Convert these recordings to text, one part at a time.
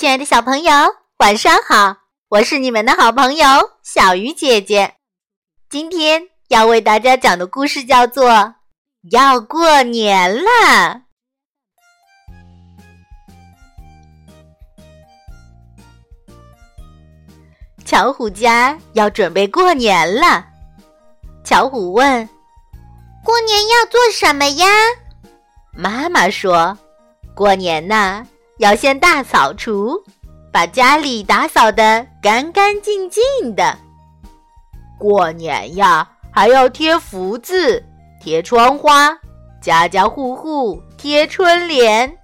亲爱的小朋友，晚上好！我是你们的好朋友小鱼姐姐。今天要为大家讲的故事叫做《要过年了》。巧虎家要准备过年了。巧虎问：“过年要做什么呀？”妈妈说：“过年呐。”要先大扫除，把家里打扫的干干净净的。过年呀，还要贴福字、贴窗花，家家户户贴春联。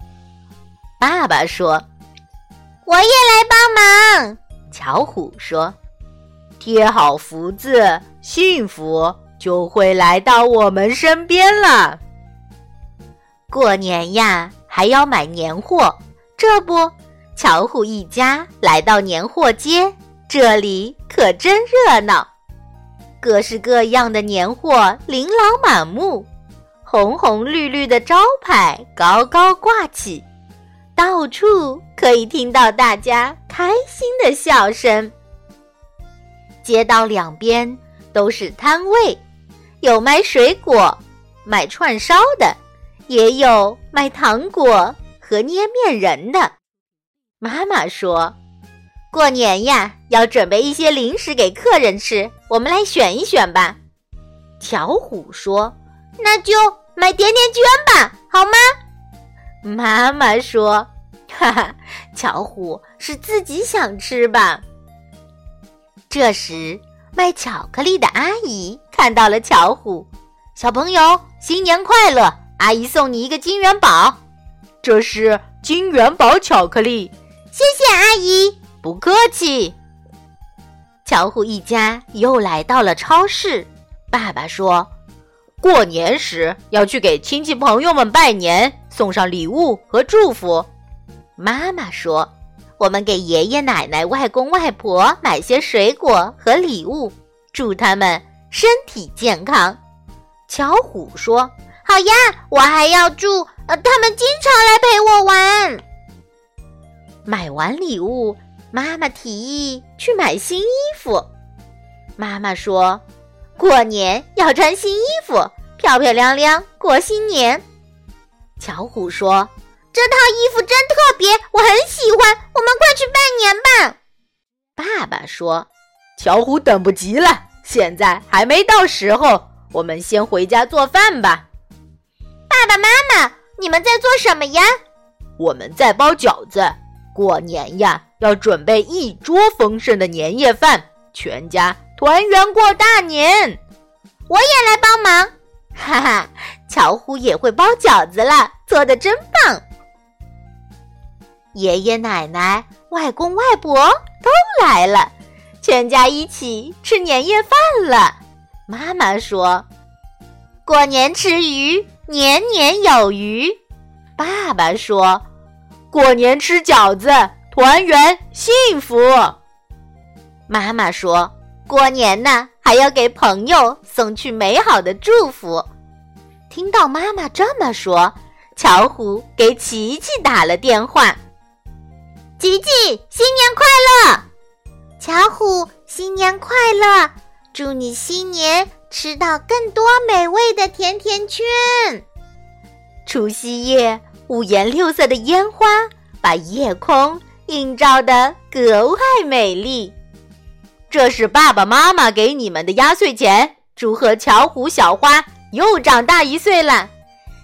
爸爸说：“我也来帮忙。”巧虎说：“贴好福字，幸福就会来到我们身边了。”过年呀，还要买年货。这不，巧虎一家来到年货街，这里可真热闹，各式各样的年货琳琅满目，红红绿绿的招牌高高挂起，到处可以听到大家开心的笑声。街道两边都是摊位，有卖水果、卖串烧的，也有卖糖果。和捏面人的妈妈说：“过年呀，要准备一些零食给客人吃，我们来选一选吧。”巧虎说：“那就买甜甜圈吧，好吗？”妈妈说：“哈哈，巧虎是自己想吃吧。”这时，卖巧克力的阿姨看到了巧虎，小朋友新年快乐！阿姨送你一个金元宝。这是金元宝巧克力，谢谢阿姨，不客气。巧虎一家又来到了超市。爸爸说：“过年时要去给亲戚朋友们拜年，送上礼物和祝福。”妈妈说：“我们给爷爷奶奶、外公外婆买些水果和礼物，祝他们身体健康。”巧虎说：“好呀，我还要祝。”呃，他们经常来陪我玩。买完礼物，妈妈提议去买新衣服。妈妈说：“过年要穿新衣服，漂漂亮亮过新年。”巧虎说：“这套衣服真特别，我很喜欢。我们快去拜年吧。”爸爸说：“巧虎等不及了，现在还没到时候，我们先回家做饭吧。”爸爸妈妈。你们在做什么呀？我们在包饺子。过年呀，要准备一桌丰盛的年夜饭，全家团圆过大年。我也来帮忙，哈哈！巧虎也会包饺子了，做的真棒。爷爷奶奶、外公外婆都来了，全家一起吃年夜饭了。妈妈说：“过年吃鱼。”年年有余，爸爸说：“过年吃饺子，团圆幸福。”妈妈说：“过年呢，还要给朋友送去美好的祝福。”听到妈妈这么说，巧虎给琪琪打了电话：“琪琪，新年快乐！巧虎，新年快乐！祝你新年！”吃到更多美味的甜甜圈。除夕夜，五颜六色的烟花把夜空映照的格外美丽。这是爸爸妈妈给你们的压岁钱，祝贺巧虎小花又长大一岁了。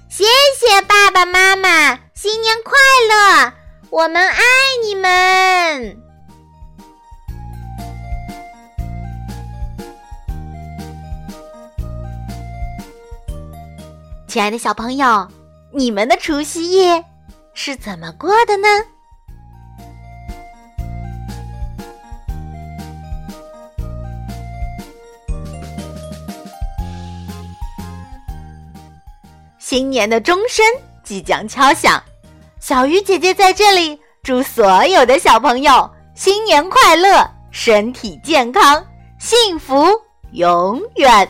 谢谢爸爸妈妈，新年快乐！我们爱你们。亲爱的小朋友，你们的除夕夜是怎么过的呢？新年的钟声即将敲响，小鱼姐姐在这里祝所有的小朋友新年快乐，身体健康，幸福永远。